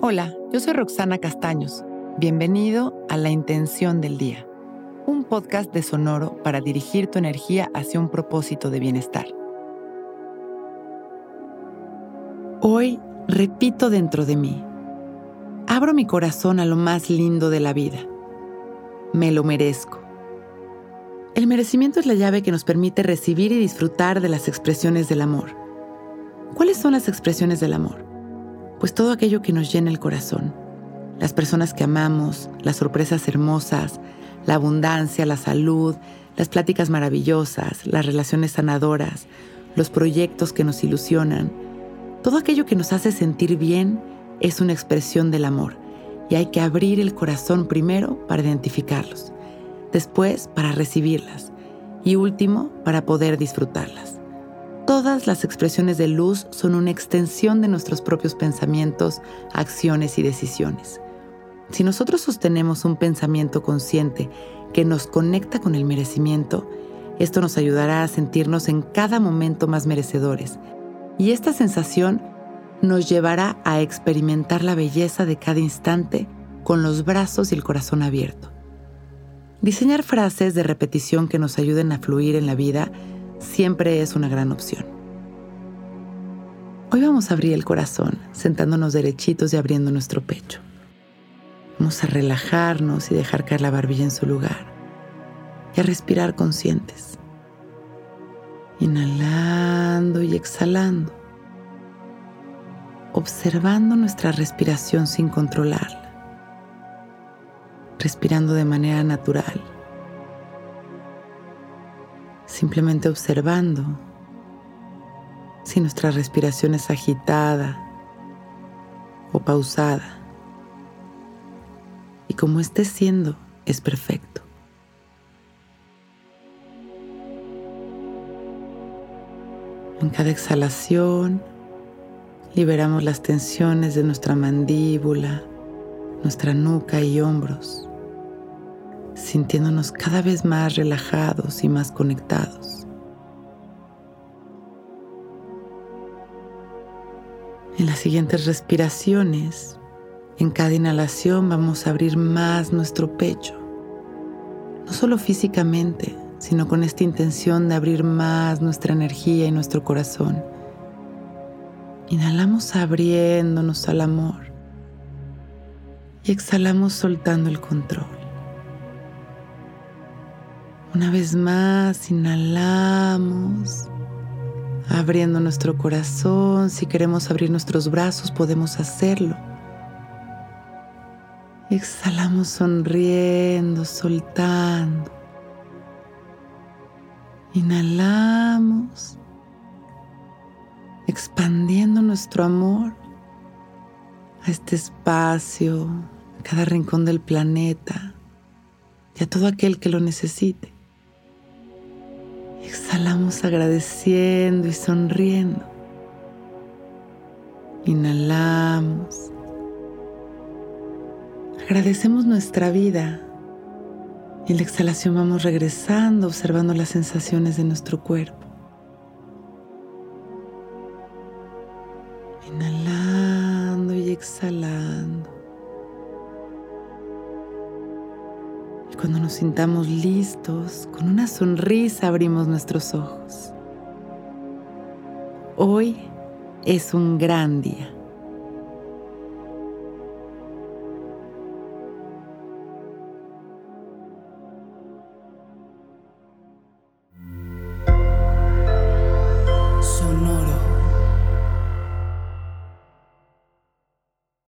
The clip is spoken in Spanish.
Hola, yo soy Roxana Castaños. Bienvenido a La Intención del Día, un podcast de Sonoro para dirigir tu energía hacia un propósito de bienestar. Hoy repito dentro de mí, abro mi corazón a lo más lindo de la vida. Me lo merezco. El merecimiento es la llave que nos permite recibir y disfrutar de las expresiones del amor. ¿Cuáles son las expresiones del amor? Pues todo aquello que nos llena el corazón, las personas que amamos, las sorpresas hermosas, la abundancia, la salud, las pláticas maravillosas, las relaciones sanadoras, los proyectos que nos ilusionan, todo aquello que nos hace sentir bien es una expresión del amor y hay que abrir el corazón primero para identificarlos, después para recibirlas y último para poder disfrutarlas. Todas las expresiones de luz son una extensión de nuestros propios pensamientos, acciones y decisiones. Si nosotros sostenemos un pensamiento consciente que nos conecta con el merecimiento, esto nos ayudará a sentirnos en cada momento más merecedores. Y esta sensación nos llevará a experimentar la belleza de cada instante con los brazos y el corazón abierto. Diseñar frases de repetición que nos ayuden a fluir en la vida siempre es una gran opción. Hoy vamos a abrir el corazón, sentándonos derechitos y abriendo nuestro pecho. Vamos a relajarnos y dejar caer la barbilla en su lugar y a respirar conscientes. Inhalando y exhalando. Observando nuestra respiración sin controlarla. Respirando de manera natural simplemente observando si nuestra respiración es agitada o pausada. Y como esté siendo, es perfecto. En cada exhalación liberamos las tensiones de nuestra mandíbula, nuestra nuca y hombros sintiéndonos cada vez más relajados y más conectados. En las siguientes respiraciones, en cada inhalación vamos a abrir más nuestro pecho, no solo físicamente, sino con esta intención de abrir más nuestra energía y nuestro corazón. Inhalamos abriéndonos al amor y exhalamos soltando el control. Una vez más, inhalamos, abriendo nuestro corazón. Si queremos abrir nuestros brazos, podemos hacerlo. Exhalamos sonriendo, soltando. Inhalamos, expandiendo nuestro amor a este espacio, a cada rincón del planeta y a todo aquel que lo necesite. Exhalamos agradeciendo y sonriendo. Inhalamos. Agradecemos nuestra vida. Y en la exhalación vamos regresando, observando las sensaciones de nuestro cuerpo. Inhalando y exhalando. Cuando nos sintamos listos, con una sonrisa abrimos nuestros ojos. Hoy es un gran día.